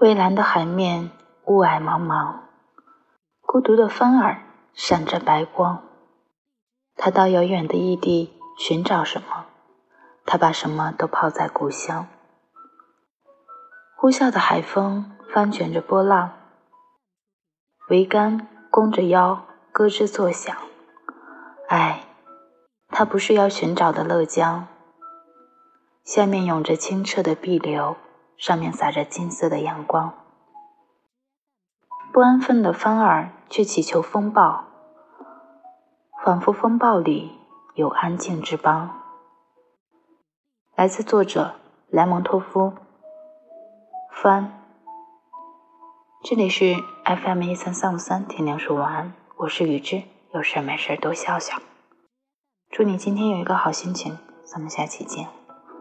蔚蓝的海面，雾霭茫茫，孤独的帆儿闪着白光。他到遥远的异地寻找什么？他把什么都抛在故乡。呼啸的海风翻卷着波浪，桅杆弓着腰，咯吱作响。唉，他不是要寻找的乐江。下面涌着清澈的碧流，上面洒着金色的阳光。不安分的帆儿却祈求风暴，仿佛风暴里有安静之邦。来自作者莱蒙托夫。帆。这里是 FM 一三三五三，天亮说晚安，我是雨之，有事没事多笑笑。祝你今天有一个好心情，咱们下期见。